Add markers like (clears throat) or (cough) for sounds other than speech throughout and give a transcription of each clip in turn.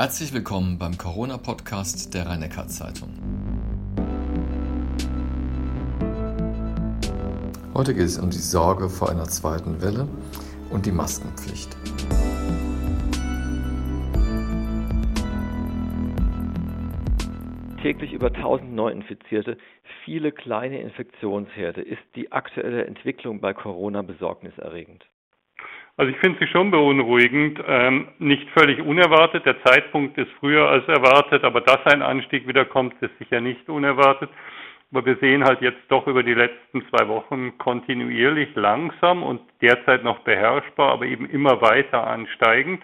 Herzlich willkommen beim Corona-Podcast der rhein zeitung Heute geht es um die Sorge vor einer zweiten Welle und die Maskenpflicht. täglich über 1000 Neuinfizierte, viele kleine Infektionsherde. Ist die aktuelle Entwicklung bei Corona besorgniserregend? Also ich finde sie schon beunruhigend, ähm, nicht völlig unerwartet. Der Zeitpunkt ist früher als erwartet, aber dass ein Anstieg wiederkommt, ist sicher nicht unerwartet. Aber wir sehen halt jetzt doch über die letzten zwei Wochen kontinuierlich langsam und derzeit noch beherrschbar, aber eben immer weiter ansteigend.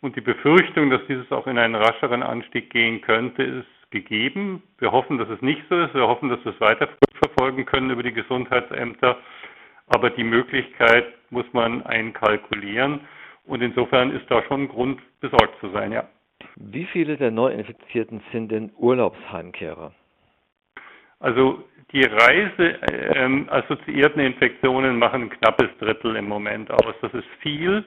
Und die Befürchtung, dass dieses auch in einen rascheren Anstieg gehen könnte, ist gegeben. Wir hoffen, dass es nicht so ist. Wir hoffen, dass wir es weiter verfolgen können über die Gesundheitsämter. Aber die Möglichkeit muss man einkalkulieren. Und insofern ist da schon Grund, besorgt zu sein, ja. Wie viele der Neuinfizierten sind denn Urlaubsheimkehrer? Also die reiseassoziierten ähm, Infektionen machen ein knappes Drittel im Moment aus. Das ist viel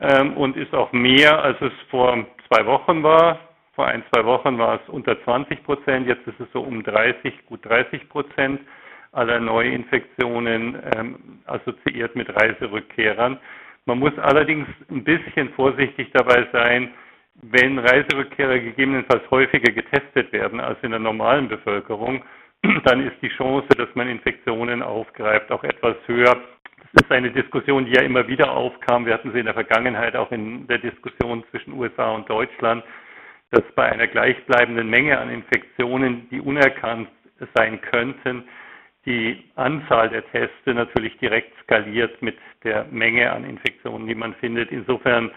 ähm, und ist auch mehr, als es vor zwei Wochen war. Vor ein, zwei Wochen war es unter 20 Prozent, jetzt ist es so um 30, gut 30 Prozent aller Neuinfektionen ähm, assoziiert mit Reiserückkehrern. Man muss allerdings ein bisschen vorsichtig dabei sein, wenn Reiserückkehrer gegebenenfalls häufiger getestet werden als in der normalen Bevölkerung, (clears throat) dann ist die Chance, dass man Infektionen aufgreift, auch etwas höher. Das ist eine Diskussion, die ja immer wieder aufkam. Wir hatten sie in der Vergangenheit auch in der Diskussion zwischen USA und Deutschland dass bei einer gleichbleibenden Menge an Infektionen, die unerkannt sein könnten, die Anzahl der Teste natürlich direkt skaliert mit der Menge an Infektionen, die man findet. Insofern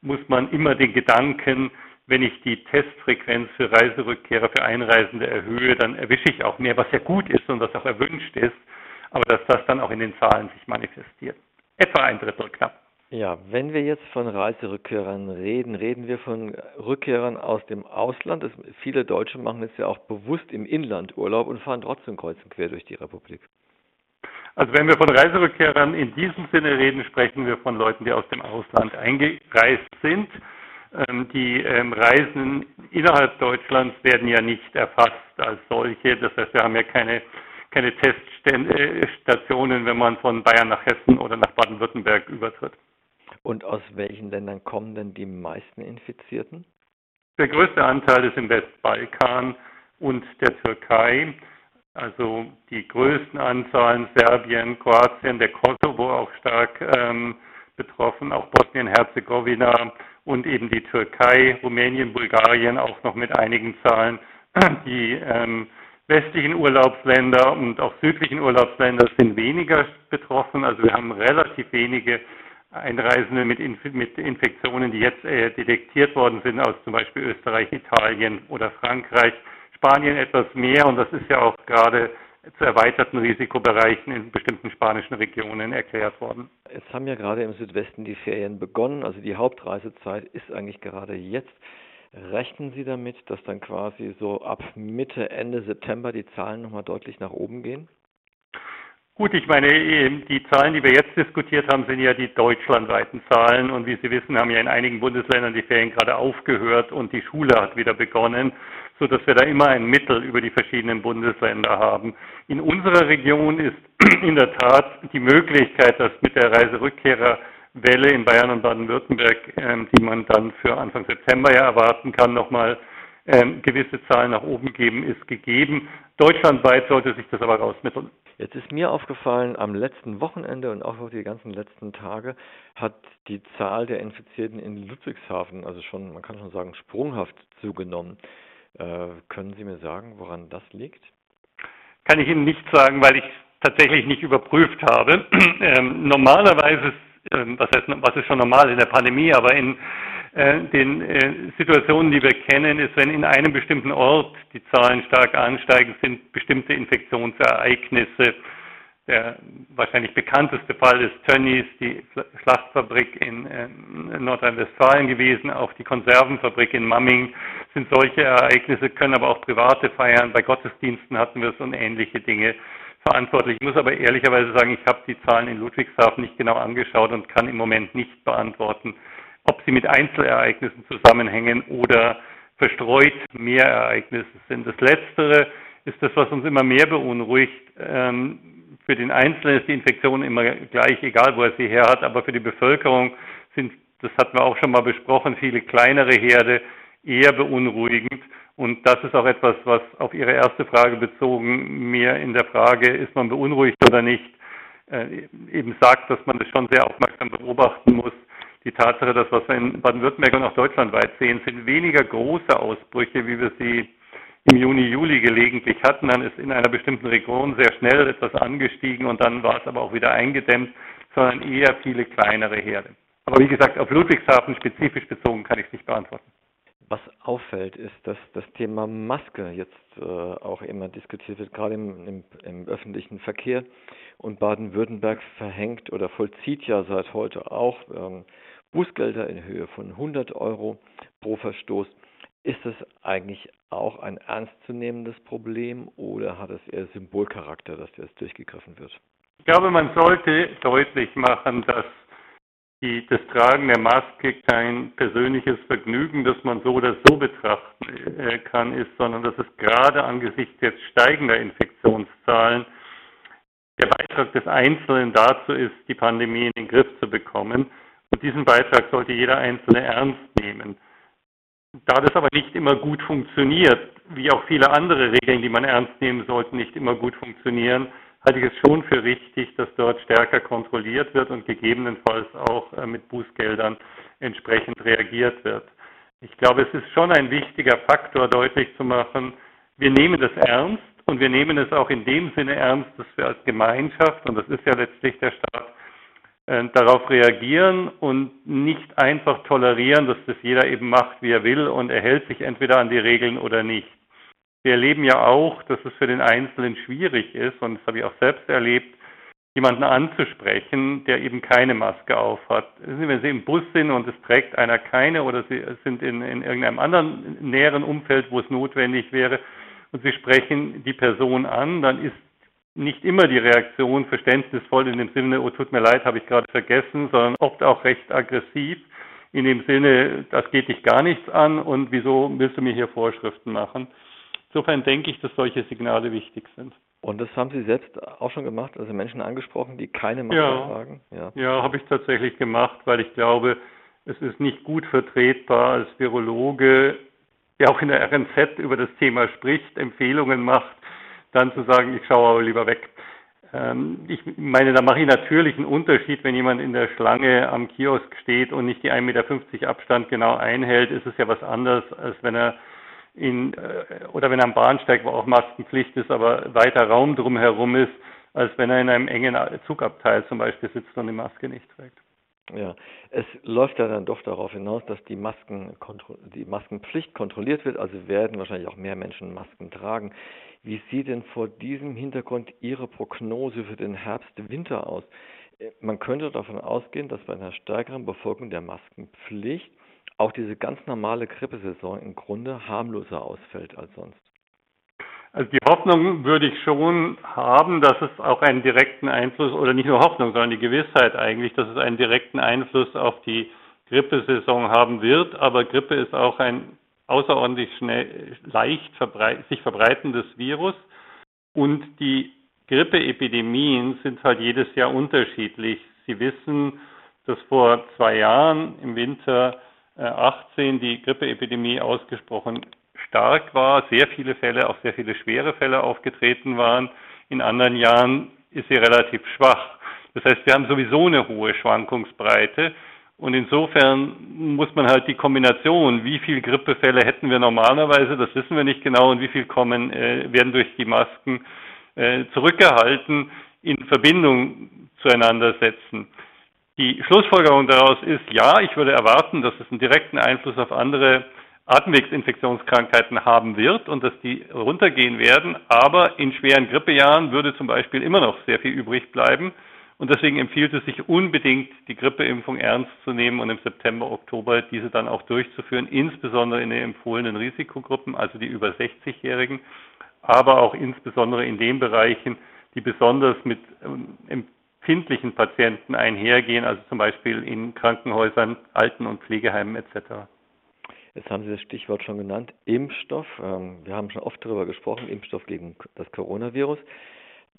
muss man immer den Gedanken, wenn ich die Testfrequenz für Reiserückkehrer, für Einreisende erhöhe, dann erwische ich auch mehr, was ja gut ist und was auch erwünscht ist, aber dass das dann auch in den Zahlen sich manifestiert. Etwa ein Drittel knapp. Ja, wenn wir jetzt von Reiserückkehrern reden, reden wir von Rückkehrern aus dem Ausland. Das, viele Deutsche machen es ja auch bewusst im Inland Urlaub und fahren trotzdem kreuz und quer durch die Republik. Also wenn wir von Reiserückkehrern in diesem Sinne reden, sprechen wir von Leuten, die aus dem Ausland eingereist sind. Ähm, die ähm, Reisen innerhalb Deutschlands werden ja nicht erfasst als solche. Das heißt, wir haben ja keine, keine Teststationen, wenn man von Bayern nach Hessen oder nach Baden-Württemberg übertritt. Und aus welchen Ländern kommen denn die meisten Infizierten? Der größte Anteil ist im Westbalkan und der Türkei. Also die größten Anzahlen Serbien, Kroatien, der Kosovo auch stark ähm, betroffen, auch Bosnien-Herzegowina und eben die Türkei, Rumänien, Bulgarien auch noch mit einigen Zahlen. (clears throat) Die ähm, westlichen Urlaubsländer und auch südlichen Urlaubsländer sind weniger betroffen. Also wir haben relativ wenige Einreisende mit, Inf mit Infektionen, die jetzt äh, detektiert worden sind aus zum Beispiel Österreich, Italien oder Frankreich. Spanien etwas mehr und das ist ja auch gerade zu erweiterten Risikobereichen in bestimmten spanischen Regionen erklärt worden. Jetzt haben ja gerade im Südwesten die Ferien begonnen, also die Hauptreisezeit ist eigentlich gerade jetzt. Rechnen Sie damit, dass dann quasi so ab Mitte, Ende September die Zahlen nochmal deutlich nach oben gehen? Gut, ich meine, ähm, die Zahlen, die wir jetzt diskutiert haben, sind ja die deutschlandweiten Zahlen. Und wie Sie wissen, haben ja in einigen Bundesländern die Ferien gerade aufgehört und die Schule hat wieder begonnen, so dass wir da immer ein Mittel über die verschiedenen Bundesländer haben. In unserer Region ist (clears throat) in der Tat die Möglichkeit, dass mit der Reiserückkehrerwelle in Bayern und Baden-Württemberg, ähm, die man dann für Anfang September ja erwarten kann, nochmal gewisse Zahlen nach oben geben, ist gegeben. Deutschlandweit sollte sich das aber rausmitteln. Jetzt ist mir aufgefallen, am letzten Wochenende und auch die ganzen letzten Tage hat die Zahl der Infizierten in Ludwigshafen, also schon, man kann schon sagen, sprunghaft zugenommen. Äh, können Sie mir sagen, woran das liegt? Kann ich Ihnen nicht sagen, weil ich tatsächlich nicht überprüft habe. (clears throat) Ähm, normalerweise, ähm, was, heißt, was ist schon normal in der Pandemie, aber in den äh, Situationen, die wir kennen, ist, wenn in einem bestimmten Ort die Zahlen stark ansteigen, sind bestimmte Infektionsereignisse. Der wahrscheinlich bekannteste Fall ist Tönnies, die Schlachtfabrik in äh, Nordrhein-Westfalen gewesen, auch die Konservenfabrik in Mamming sind solche Ereignisse, können aber auch private feiern. Bei Gottesdiensten hatten wir so ähnliche Dinge verantwortlich. Ich muss aber ehrlicherweise sagen, ich habe die Zahlen in Ludwigshafen nicht genau angeschaut und kann im Moment nicht beantworten, ob sie mit Einzelereignissen zusammenhängen oder verstreut mehr Ereignisse sind. Das Letztere ist das, was uns immer mehr beunruhigt. Ähm, für den Einzelnen ist die Infektion immer gleich, egal wo er sie her hat, aber für die Bevölkerung sind, das hatten wir auch schon mal besprochen, viele kleinere Herde eher beunruhigend. Und das ist auch etwas, was auf Ihre erste Frage bezogen mir in der Frage, ist man beunruhigt oder nicht, äh, eben sagt, dass man das schon sehr aufmerksam beobachten muss. Die Tatsache, dass was wir in Baden-Württemberg und auch deutschlandweit sehen, sind weniger große Ausbrüche, wie wir sie im Juni, Juli gelegentlich hatten. Dann ist in einer bestimmten Region sehr schnell etwas angestiegen und dann war es aber auch wieder eingedämmt, sondern eher viele kleinere Herde. Aber wie gesagt, auf Ludwigshafen spezifisch bezogen kann ich es nicht beantworten. Was auffällt, ist, dass das Thema Maske jetzt äh, auch immer diskutiert wird, gerade im, im, im öffentlichen Verkehr. Und Baden-Württemberg verhängt oder vollzieht ja seit heute auch ähm, Bußgelder in Höhe von 100 Euro pro Verstoß. Ist es eigentlich auch ein ernstzunehmendes Problem oder hat es eher Symbolcharakter, dass jetzt durchgegriffen wird? Ich glaube, man sollte deutlich machen, dass die, das Tragen der Maske kein persönliches Vergnügen, das man so oder so betrachten äh, kann, ist, sondern dass es gerade angesichts jetzt steigender Infektionszahlen der Beitrag des Einzelnen dazu ist, die Pandemie in den Griff zu bekommen. Und diesen Beitrag sollte jeder Einzelne ernst nehmen. Da das aber nicht immer gut funktioniert, wie auch viele andere Regeln, die man ernst nehmen sollte, nicht immer gut funktionieren, halte ich es schon für richtig, dass dort stärker kontrolliert wird und gegebenenfalls auch äh, mit Bußgeldern entsprechend reagiert wird. Ich glaube, es ist schon ein wichtiger Faktor, deutlich zu machen, wir nehmen das ernst und wir nehmen es auch in dem Sinne ernst, dass wir als Gemeinschaft, und das ist ja letztlich der Staat, darauf reagieren und nicht einfach tolerieren, dass das jeder eben macht, wie er will und er hält sich entweder an die Regeln oder nicht. Wir erleben ja auch, dass es für den Einzelnen schwierig ist, und das habe ich auch selbst erlebt, jemanden anzusprechen, der eben keine Maske aufhat. Wenn Sie im Bus sind und es trägt einer keine oder Sie sind in, in irgendeinem anderen näheren Umfeld, wo es notwendig wäre, und Sie sprechen die Person an, dann ist nicht immer die Reaktion verständnisvoll in dem Sinne, oh tut mir leid, habe ich gerade vergessen, sondern oft auch recht aggressiv in dem Sinne, das geht dich gar nichts an und wieso willst du mir hier Vorschriften machen? Insofern denke ich, dass solche Signale wichtig sind. Und das haben Sie selbst auch schon gemacht, also Menschen angesprochen, die keine Maske ja, tragen? Ja, ja habe ich tatsächlich gemacht, weil ich glaube, es ist nicht gut vertretbar als Virologe, der auch in der RNZ über das Thema spricht, Empfehlungen macht, dann zu sagen, ich schaue aber lieber weg. Ähm, ich meine, da mache ich natürlich einen Unterschied, wenn jemand in der Schlange am Kiosk steht und nicht die 1,50 Meter Abstand genau einhält, ist es ja was anderes, als wenn er in, äh, oder wenn er am Bahnsteig, wo auch Maskenpflicht ist, aber weiter Raum drumherum ist, als wenn er in einem engen Zugabteil zum Beispiel sitzt und die Maske nicht trägt. Ja, es läuft ja dann doch darauf hinaus, dass die, Masken, die Maskenpflicht kontrolliert wird, also werden wahrscheinlich auch mehr Menschen Masken tragen. Wie sieht denn vor diesem Hintergrund Ihre Prognose für den Herbst-Winter aus? Äh, man könnte davon ausgehen, dass bei einer stärkeren Befolgung der Maskenpflicht auch diese ganz normale Grippesaison im Grunde harmloser ausfällt als sonst. Also die Hoffnung würde ich schon haben, dass es auch einen direkten Einfluss, oder nicht nur Hoffnung, sondern die Gewissheit eigentlich, dass es einen direkten Einfluss auf die Grippesaison haben wird. Aber Grippe ist auch ein außerordentlich schnell, leicht verbreit, sich verbreitendes Virus. Und die Grippeepidemien sind halt jedes Jahr unterschiedlich. Sie wissen, dass vor zwei Jahren im Winter 18 äh, die Grippeepidemie ausgesprochen stark war, sehr viele Fälle, auch sehr viele schwere Fälle aufgetreten waren. In anderen Jahren ist sie relativ schwach. Das heißt, wir haben sowieso eine hohe Schwankungsbreite. Und insofern muss man halt die Kombination, wie viele Grippefälle hätten wir normalerweise, das wissen wir nicht genau, und wie viel kommen, äh, werden durch die Masken äh, zurückgehalten, in Verbindung zueinander setzen. Die Schlussfolgerung daraus ist, ja, ich würde erwarten, dass es einen direkten Einfluss auf andere Atemwegsinfektionskrankheiten haben wird und dass die runtergehen werden. Aber in schweren Grippejahren würde zum Beispiel immer noch sehr viel übrig bleiben. Und deswegen empfiehlt es sich unbedingt, die Grippeimpfung ernst zu nehmen und im September, Oktober diese dann auch durchzuführen, insbesondere in den empfohlenen Risikogruppen, also die über 60-Jährigen, aber auch insbesondere in den Bereichen, die besonders mit ähm, empfindlichen Patienten einhergehen, also zum Beispiel in Krankenhäusern, Alten- und Pflegeheimen etc. Jetzt haben Sie das Stichwort schon genannt, Impfstoff. Ähm, wir haben schon oft darüber gesprochen, Impfstoff gegen das Coronavirus.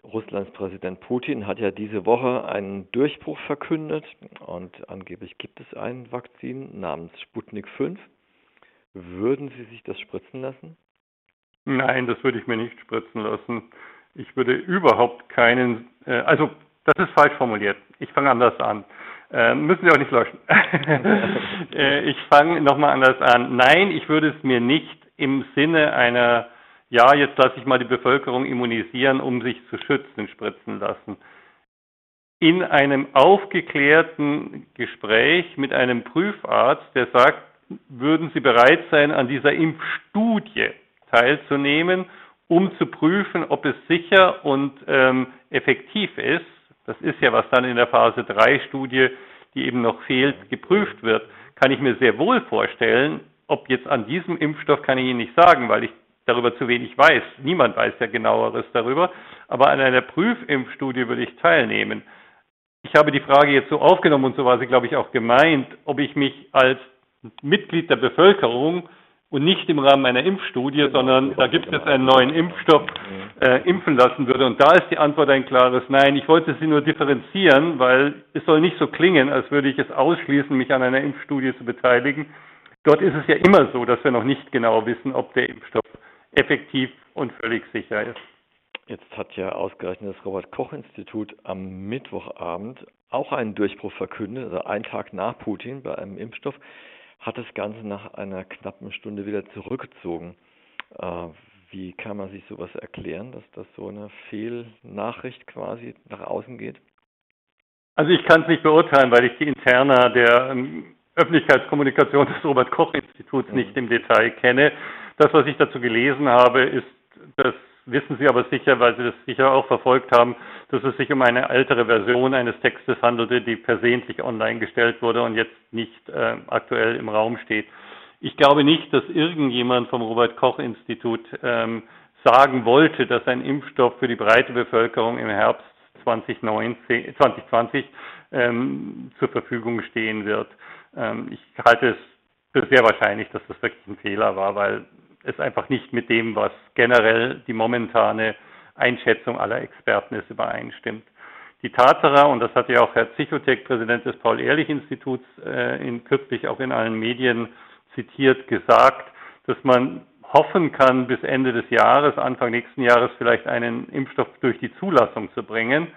Russlands Präsident Putin hat ja diese Woche einen Durchbruch verkündet und angeblich gibt es ein Vakzin namens Sputnik 5. Würden Sie sich das spritzen lassen? Nein, das würde ich mir nicht spritzen lassen. Ich würde überhaupt keinen, äh, also das ist falsch formuliert. Ich fange anders an. Äh, müssen Sie auch nicht löschen. (laughs) äh, ich fange nochmal anders an. Nein, ich würde es mir nicht im Sinne einer, ja, jetzt lasse ich mal die Bevölkerung immunisieren, um sich zu schützen, spritzen lassen. In einem aufgeklärten Gespräch mit einem Prüfarzt, der sagt, würden Sie bereit sein, an dieser Impfstudie teilzunehmen, um zu prüfen, ob es sicher und ähm, effektiv ist. Das ist ja, was dann in der Phase 3 Studie, die eben noch fehlt, geprüft wird. Kann ich mir sehr wohl vorstellen, ob jetzt an diesem Impfstoff kann ich Ihnen nicht sagen, weil ich darüber zu wenig weiß. Niemand weiß ja genaueres darüber. Aber an einer Prüfimpfstudie würde ich teilnehmen. Ich habe die Frage jetzt so aufgenommen und so war sie, glaube ich, auch gemeint, ob ich mich als Mitglied der Bevölkerung und nicht im Rahmen einer Impfstudie, sondern da gibt es einen neuen Impfstoff, äh, impfen lassen würde. Und da ist die Antwort ein klares Nein. Ich wollte sie nur differenzieren, weil es soll nicht so klingen, als würde ich es ausschließen, mich an einer Impfstudie zu beteiligen. Dort ist es ja immer so, dass wir noch nicht genau wissen, ob der Impfstoff effektiv und völlig sicher ist. Jetzt hat ja ausgerechnet das Robert Koch Institut am Mittwochabend auch einen Durchbruch verkündet, also einen Tag nach Putin bei einem Impfstoff hat das Ganze nach einer knappen Stunde wieder zurückgezogen. Äh, wie kann man sich sowas erklären, dass das so eine Fehlnachricht quasi nach außen geht? Also ich kann es nicht beurteilen, weil ich die Interna der ähm, Öffentlichkeitskommunikation des Robert Koch Instituts mhm. nicht im Detail kenne. Das, was ich dazu gelesen habe, ist, dass wissen Sie aber sicher, weil Sie das sicher auch verfolgt haben, dass es sich um eine ältere Version eines Textes handelte, die versehentlich online gestellt wurde und jetzt nicht äh, aktuell im Raum steht. Ich glaube nicht, dass irgendjemand vom Robert Koch Institut ähm, sagen wollte, dass ein Impfstoff für die breite Bevölkerung im Herbst 2019, 2020 ähm, zur Verfügung stehen wird. Ähm, ich halte es für sehr wahrscheinlich, dass das wirklich ein Fehler war, weil es einfach nicht mit dem, was generell die momentane Einschätzung aller Experten ist, übereinstimmt. Die Tatsache, und das hat ja auch Herr Zichotek, Präsident des Paul-Ehrlich-Instituts, äh, in, kürzlich auch in allen Medien zitiert, gesagt, dass man hoffen kann, bis Ende des Jahres, Anfang nächsten Jahres vielleicht einen Impfstoff durch die Zulassung zu bringen.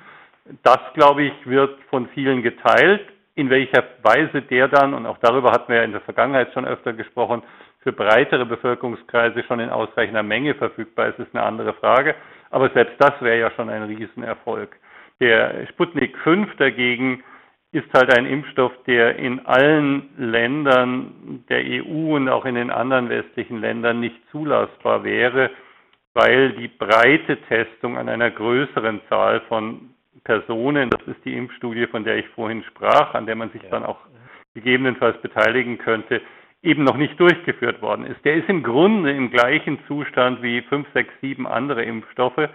Das, glaube ich, wird von vielen geteilt. In welcher Weise der dann, und auch darüber hatten wir ja in der Vergangenheit schon öfter gesprochen, für breitere Bevölkerungskreise schon in ausreichender Menge verfügbar ist, ist eine andere Frage. Aber selbst das wäre ja schon ein Riesenerfolg. Der Sputnik 5 dagegen ist halt ein Impfstoff, der in allen Ländern der EU und auch in den anderen westlichen Ländern nicht zulassbar wäre, weil die breite Testung an einer größeren Zahl von Personen, das ist die Impfstudie, von der ich vorhin sprach, an der man sich dann auch gegebenenfalls beteiligen könnte, eben noch nicht durchgeführt worden ist. Der ist im Grunde im gleichen Zustand wie 5, 6, 7 andere Impfstoffe,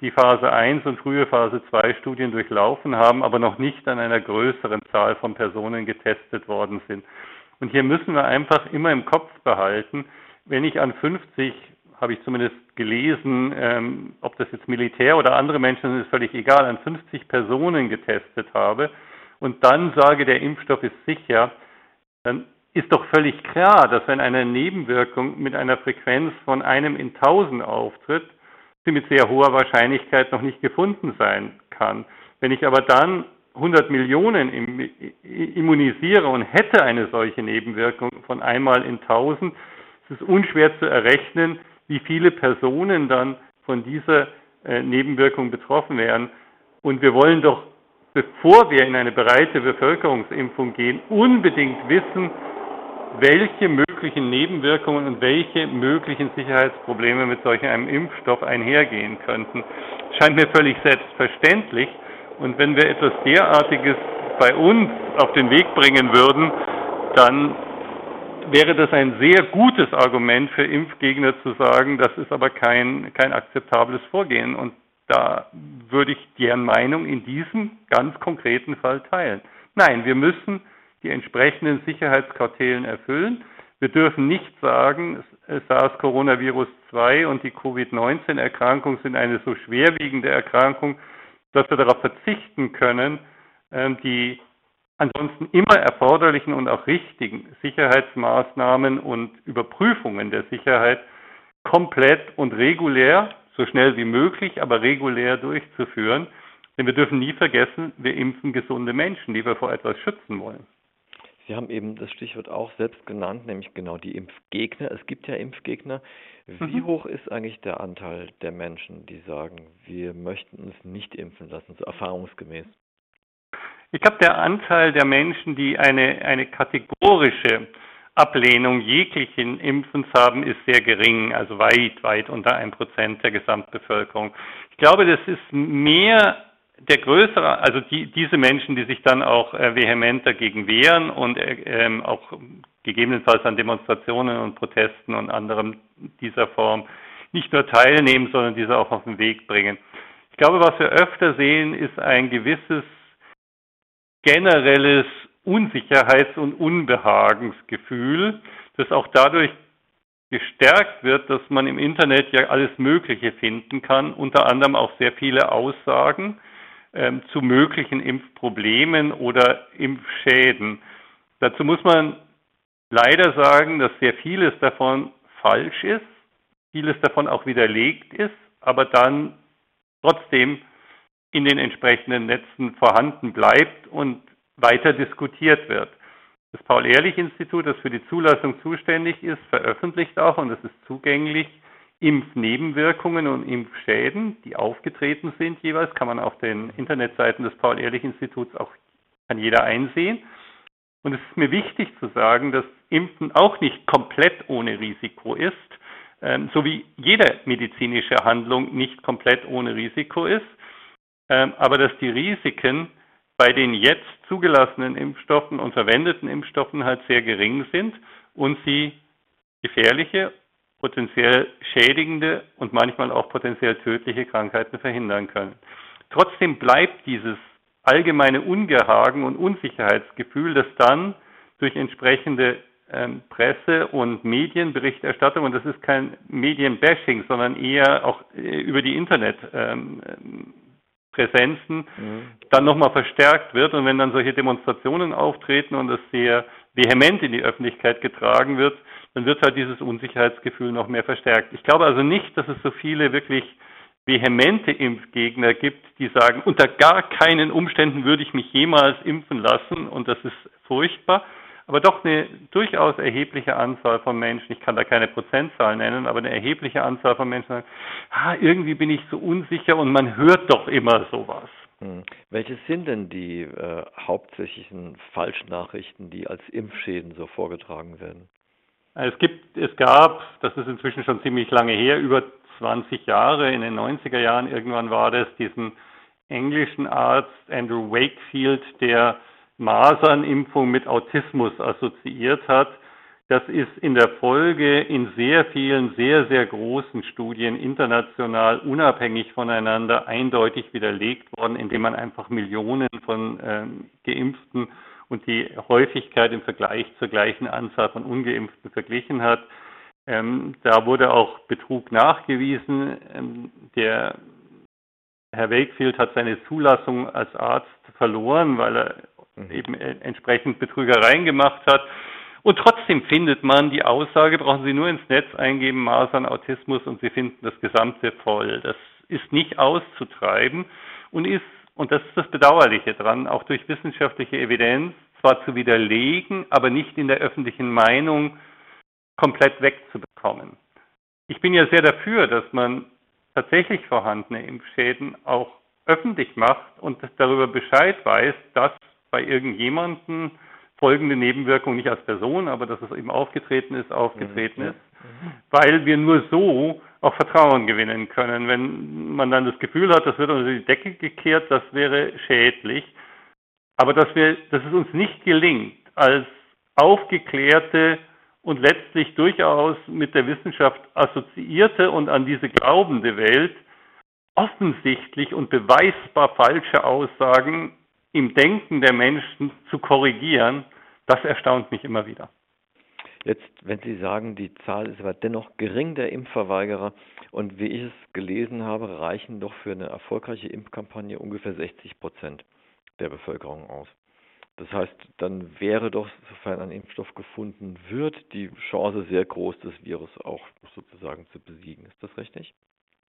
die Phase 1 und frühe Phase 2 Studien durchlaufen haben, aber noch nicht an einer größeren Zahl von Personen getestet worden sind. Und hier müssen wir einfach immer im Kopf behalten, wenn ich an 50, habe ich zumindest gelesen, ähm, ob das jetzt Militär oder andere Menschen sind, ist völlig egal, an 50 Personen getestet habe und dann sage, der Impfstoff ist sicher, dann ist doch völlig klar, dass wenn eine Nebenwirkung mit einer Frequenz von einem in tausend auftritt, sie mit sehr hoher Wahrscheinlichkeit noch nicht gefunden sein kann. Wenn ich aber dann 100 Millionen immunisiere und hätte eine solche Nebenwirkung von einmal in 1000, ist es unschwer zu errechnen, wie viele Personen dann von dieser äh, Nebenwirkung betroffen wären. Und wir wollen doch, bevor wir in eine breite Bevölkerungsimpfung gehen, unbedingt wissen, welche möglichen Nebenwirkungen und welche möglichen Sicherheitsprobleme mit solch einem Impfstoff einhergehen könnten. Scheint mir völlig selbstverständlich. Und wenn wir etwas derartiges bei uns auf den Weg bringen würden, dann wäre das ein sehr gutes Argument für Impfgegner zu sagen, das ist aber kein, kein akzeptables Vorgehen. Und da würde ich deren Meinung in diesem ganz konkreten Fall teilen. Nein, wir müssen die entsprechenden Sicherheitskartellen erfüllen. Wir dürfen nicht sagen, SARS-Coronavirus 2 und die Covid-19-Erkrankung sind eine so schwerwiegende Erkrankung, dass wir darauf verzichten können, ähm, die ansonsten immer erforderlichen und auch richtigen Sicherheitsmaßnahmen und Überprüfungen der Sicherheit komplett und regulär, so schnell wie möglich, aber regulär durchzuführen. Denn wir dürfen nie vergessen, wir impfen gesunde Menschen, die wir vor etwas schützen wollen. Sie haben eben das Stichwort auch selbst genannt, nämlich genau die Impfgegner. Es gibt ja Impfgegner. Wie mhm. hoch ist eigentlich der Anteil der Menschen, die sagen, wir möchten uns nicht impfen lassen, so erfahrungsgemäß? Ich glaube, der Anteil der Menschen, die eine, eine kategorische Ablehnung jeglichen Impfens haben, ist sehr gering, also weit, weit unter ein Prozent der Gesamtbevölkerung. Ich glaube, das ist mehr der größere, also die, diese Menschen, die sich dann auch äh, vehement dagegen wehren und äh, ähm, auch gegebenenfalls an Demonstrationen und Protesten und anderem dieser Form nicht nur teilnehmen, sondern diese auch auf den Weg bringen. Ich glaube, was wir öfter sehen, ist ein gewisses generelles Unsicherheits- und Unbehagensgefühl, das auch dadurch gestärkt wird, dass man im Internet ja alles Mögliche finden kann, unter anderem auch sehr viele Aussagen ähm, zu möglichen Impfproblemen oder Impfschäden. Dazu muss man leider sagen, dass sehr vieles davon falsch ist, vieles davon auch widerlegt ist, aber dann trotzdem in den entsprechenden Netzen vorhanden bleibt und weiter diskutiert wird. Das Paul-Ehrlich-Institut, das für die Zulassung zuständig ist, veröffentlicht auch, und es ist zugänglich, Impfnebenwirkungen und Impfschäden, die aufgetreten sind jeweils, kann man auf den Internetseiten des Paul-Ehrlich-Instituts auch, kann jeder einsehen. Und es ist mir wichtig zu sagen, dass Impfen auch nicht komplett ohne Risiko ist, ähm, so wie jede medizinische Handlung nicht komplett ohne Risiko ist, ähm, aber dass die Risiken bei den jetzt zugelassenen Impfstoffen und verwendeten Impfstoffen halt sehr gering sind und sie gefährliche, potenziell schädigende und manchmal auch potenziell tödliche Krankheiten verhindern können. Trotzdem bleibt dieses allgemeine Ungehagen und Unsicherheitsgefühl, das dann durch entsprechende ähm, Presse- und Medienberichterstattung, und das ist kein Medienbashing, sondern eher auch äh, über die Internetpräsenzen, ähm, mhm. dann nochmal verstärkt wird. Und wenn dann solche Demonstrationen auftreten und es sehr vehement in die Öffentlichkeit getragen wird, dann wird halt dieses Unsicherheitsgefühl noch mehr verstärkt. Ich glaube also nicht, dass es so viele wirklich vehemente Impfgegner gibt, die sagen, unter gar keinen Umständen würde ich mich jemals impfen lassen und das ist furchtbar. Aber doch eine durchaus erhebliche Anzahl von Menschen, ich kann da keine Prozentzahl nennen, aber eine erhebliche Anzahl von Menschen sagen, ah, irgendwie bin ich so unsicher und man hört doch immer sowas. Hm. Welche sind denn die äh, hauptsächlichen Falschnachrichten, die als Impfschäden so vorgetragen werden? Es gibt, es gab, das ist inzwischen schon ziemlich lange her, über 20 Jahre, in den 90er Jahren irgendwann war das, diesen englischen Arzt Andrew Wakefield, der Masernimpfung mit Autismus assoziiert hat. Das ist in der Folge in sehr vielen, sehr, sehr großen Studien international unabhängig voneinander eindeutig widerlegt worden, indem man einfach Millionen von ähm, Geimpften und die Häufigkeit im Vergleich zur gleichen Anzahl von Ungeimpften verglichen hat. Ähm, da wurde auch Betrug nachgewiesen. Ähm, der Herr Wakefield hat seine Zulassung als Arzt verloren, weil er mhm. eben entsprechend Betrügereien gemacht hat. Und trotzdem findet man die Aussage, brauchen Sie nur ins Netz eingeben, Masern, Autismus und Sie finden das Gesamte voll. Das ist nicht auszutreiben und ist, und das ist das Bedauerliche dran, auch durch wissenschaftliche Evidenz zwar zu widerlegen, aber nicht in der öffentlichen Meinung komplett wegzubekommen. Ich bin ja sehr dafür, dass man tatsächlich vorhandene Impfschäden auch öffentlich macht und darüber Bescheid weiß, dass bei irgendjemandem folgende Nebenwirkung nicht als Person, aber dass es eben aufgetreten ist, aufgetreten mhm. ist, weil wir nur so auch Vertrauen gewinnen können. Wenn man dann das Gefühl hat, das wird unter die Decke gekehrt, das wäre schädlich. Aber dass, wir, dass es uns nicht gelingt, als aufgeklärte und letztlich durchaus mit der Wissenschaft assoziierte und an diese glaubende Welt offensichtlich und beweisbar falsche Aussagen im Denken der Menschen zu korrigieren, das erstaunt mich immer wieder. Jetzt, wenn Sie sagen, die Zahl ist aber dennoch gering der Impfverweigerer und wie ich es gelesen habe, reichen doch für eine erfolgreiche Impfkampagne ungefähr 60 Prozent der Bevölkerung aus. Das heißt, dann wäre doch, sofern ein Impfstoff gefunden wird, die Chance sehr groß, das Virus auch sozusagen zu besiegen. Ist das richtig?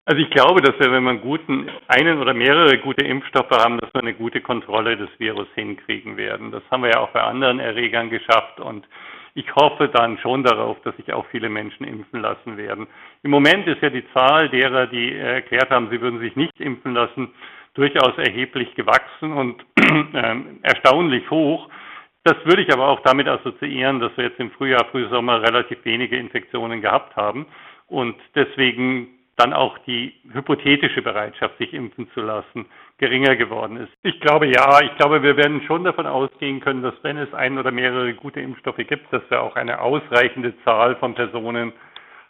Also ich glaube, dass wir, wenn wir guten, einen oder mehrere gute Impfstoffe haben, dass wir eine gute Kontrolle des Virus hinkriegen werden. Das haben wir ja auch bei anderen Erregern geschafft und ich hoffe dann schon darauf, dass sich auch viele Menschen impfen lassen werden. Im Moment ist ja die Zahl derer, die erklärt haben, sie würden sich nicht impfen lassen, durchaus erheblich gewachsen und (clears throat) äh, erstaunlich hoch. Das würde ich aber auch damit assoziieren, dass wir jetzt im Frühjahr, Frühsommer relativ wenige Infektionen gehabt haben und deswegen dann auch die hypothetische Bereitschaft, sich impfen zu lassen, geringer geworden ist. Ich glaube ja, ich glaube, wir werden schon davon ausgehen können, dass wenn es ein oder mehrere gute Impfstoffe gibt, dass wir auch eine ausreichende Zahl von Personen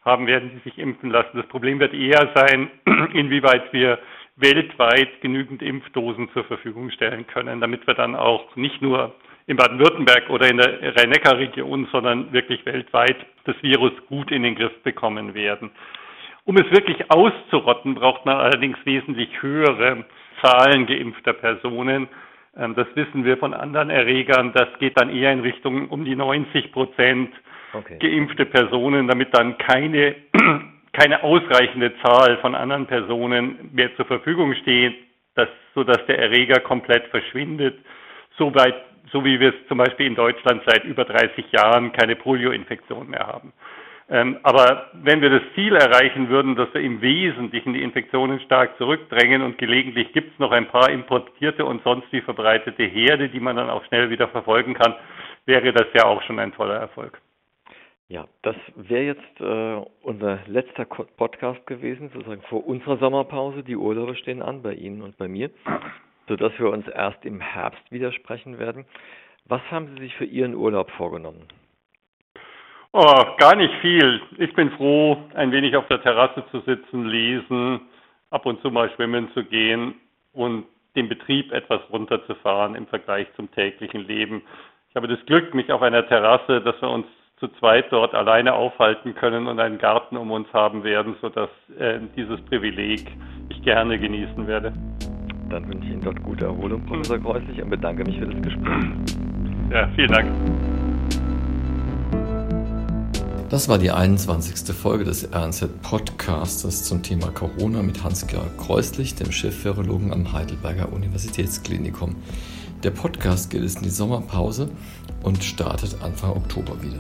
haben werden, die sich impfen lassen. Das Problem wird eher sein, (clears throat) inwieweit wir weltweit genügend Impfdosen zur Verfügung stellen können, damit wir dann auch nicht nur in Baden-Württemberg oder in der Rhein-Neckar-Region, sondern wirklich weltweit das Virus gut in den Griff bekommen werden. Um es wirklich auszurotten, braucht man allerdings wesentlich höhere Zahlen geimpfter Personen. Ähm, das wissen wir von anderen Erregern. Das geht dann eher in Richtung um die 90 Prozent okay. geimpfte Personen, damit dann keine, (clears throat) keine ausreichende Zahl von anderen Personen mehr zur Verfügung steht, dass, sodass der Erreger komplett verschwindet. Soweit, so wie wir es zum Beispiel in Deutschland seit über 30 Jahren keine Polioinfektion mehr haben. Ähm, aber wenn wir das Ziel erreichen würden, dass wir im Wesentlichen die Infektionen stark zurückdrängen und gelegentlich gibt es noch ein paar importierte und sonst wie verbreitete Herde, die man dann auch schnell wieder verfolgen kann, wäre das ja auch schon ein toller Erfolg. Ja, das wäre jetzt äh, unser letzter Podcast gewesen, sozusagen vor unserer Sommerpause. Die Urlaube stehen an bei Ihnen und bei mir, sodass wir uns erst im Herbst widersprechen werden. Was haben Sie sich für Ihren Urlaub vorgenommen? Oh, gar nicht viel. Ich bin froh, ein wenig auf der Terrasse zu sitzen, lesen, ab und zu mal schwimmen zu gehen und den Betrieb etwas runterzufahren im Vergleich zum täglichen Leben. Ich habe das Glück, mich auf einer Terrasse, dass wir uns zu zweit dort alleine aufhalten können und einen Garten um uns haben werden, sodass äh, dieses Privileg ich gerne genießen werde. Dann wünsche ich Ihnen dort gute Erholung, Professor Kreuzlich, und bedanke mich für das Gespräch. Ja, vielen Dank. Das war die 21. Folge des RNZ Podcastes zum Thema Corona mit Hans-Georg Kreuslich, dem Chef-Virologen am Heidelberger Universitätsklinikum. Der Podcast geht es in die Sommerpause und startet Anfang Oktober wieder.